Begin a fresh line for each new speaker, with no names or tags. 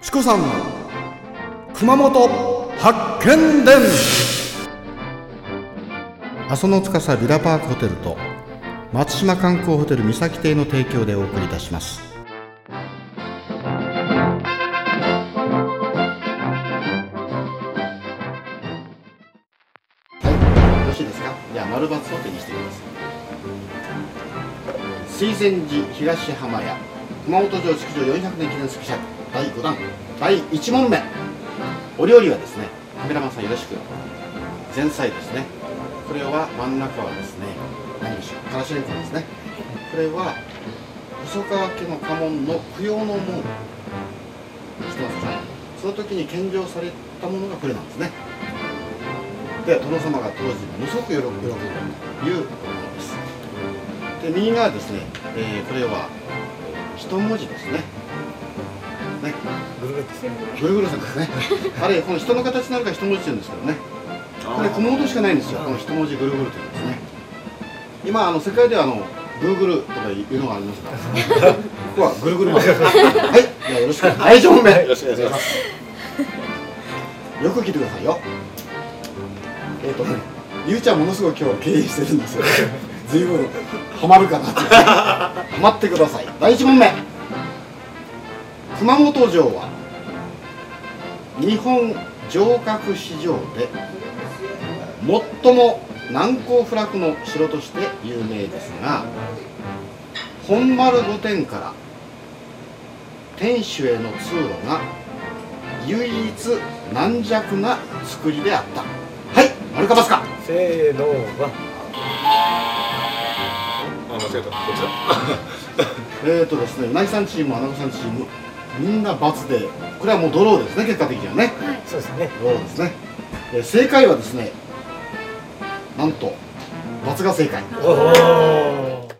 チコさん熊本発見伝。阿蘇の司ビラパークホテルと松島観光ホテル三崎邸の提供でお送りいたします。はいよろしいですか？じゃあ丸×を手にしてください。水前寺東浜屋熊本城築城400年記念スペシャル第5弾第1問目。お料理はですねカメラマンさんよろしく。前菜ですね。これは真ん中はですね何でしょう？からしれんこんですね。これは細川家の家紋の供養の門知ってますか？その時に献上されたものがこれなんですね。で殿様が当時ものすごく喜んだというものです。で右側ですね、えーこれは一文字ですね。ね。
ぐるぐるですね。
ぐるぐるさんですね。あれこの人の形になるから一文字って言うんですけどね。これ小物しかないんですよ。この一文字ぐるぐるというんですね。今あの世界ではあのグーグルとかいうのがありますが ここはぐるぐるマンです。はい。じゃあよろしく。はい。1問目よろしくお願いします。よく聞いてくださいよ。えっ、とねゆうちゃんものすごく今日経営してるんですよ。ずいぶんハマるかなってハマってください。第1問目熊本城は日本城郭史上で最も難攻不落の城として有名ですが本丸御殿から天守への通路が唯一軟弱な作りであったはい丸かますか
せーのは。
あ、間違えた。こっちだ。
えーとですね、うなぎさんチーム、アナゴさんチーム、みんな×で、これはもうドローですね、結果的にはね。
そうですね。
ドローですね。えー正解はですね、なんと、×が正解。
おお。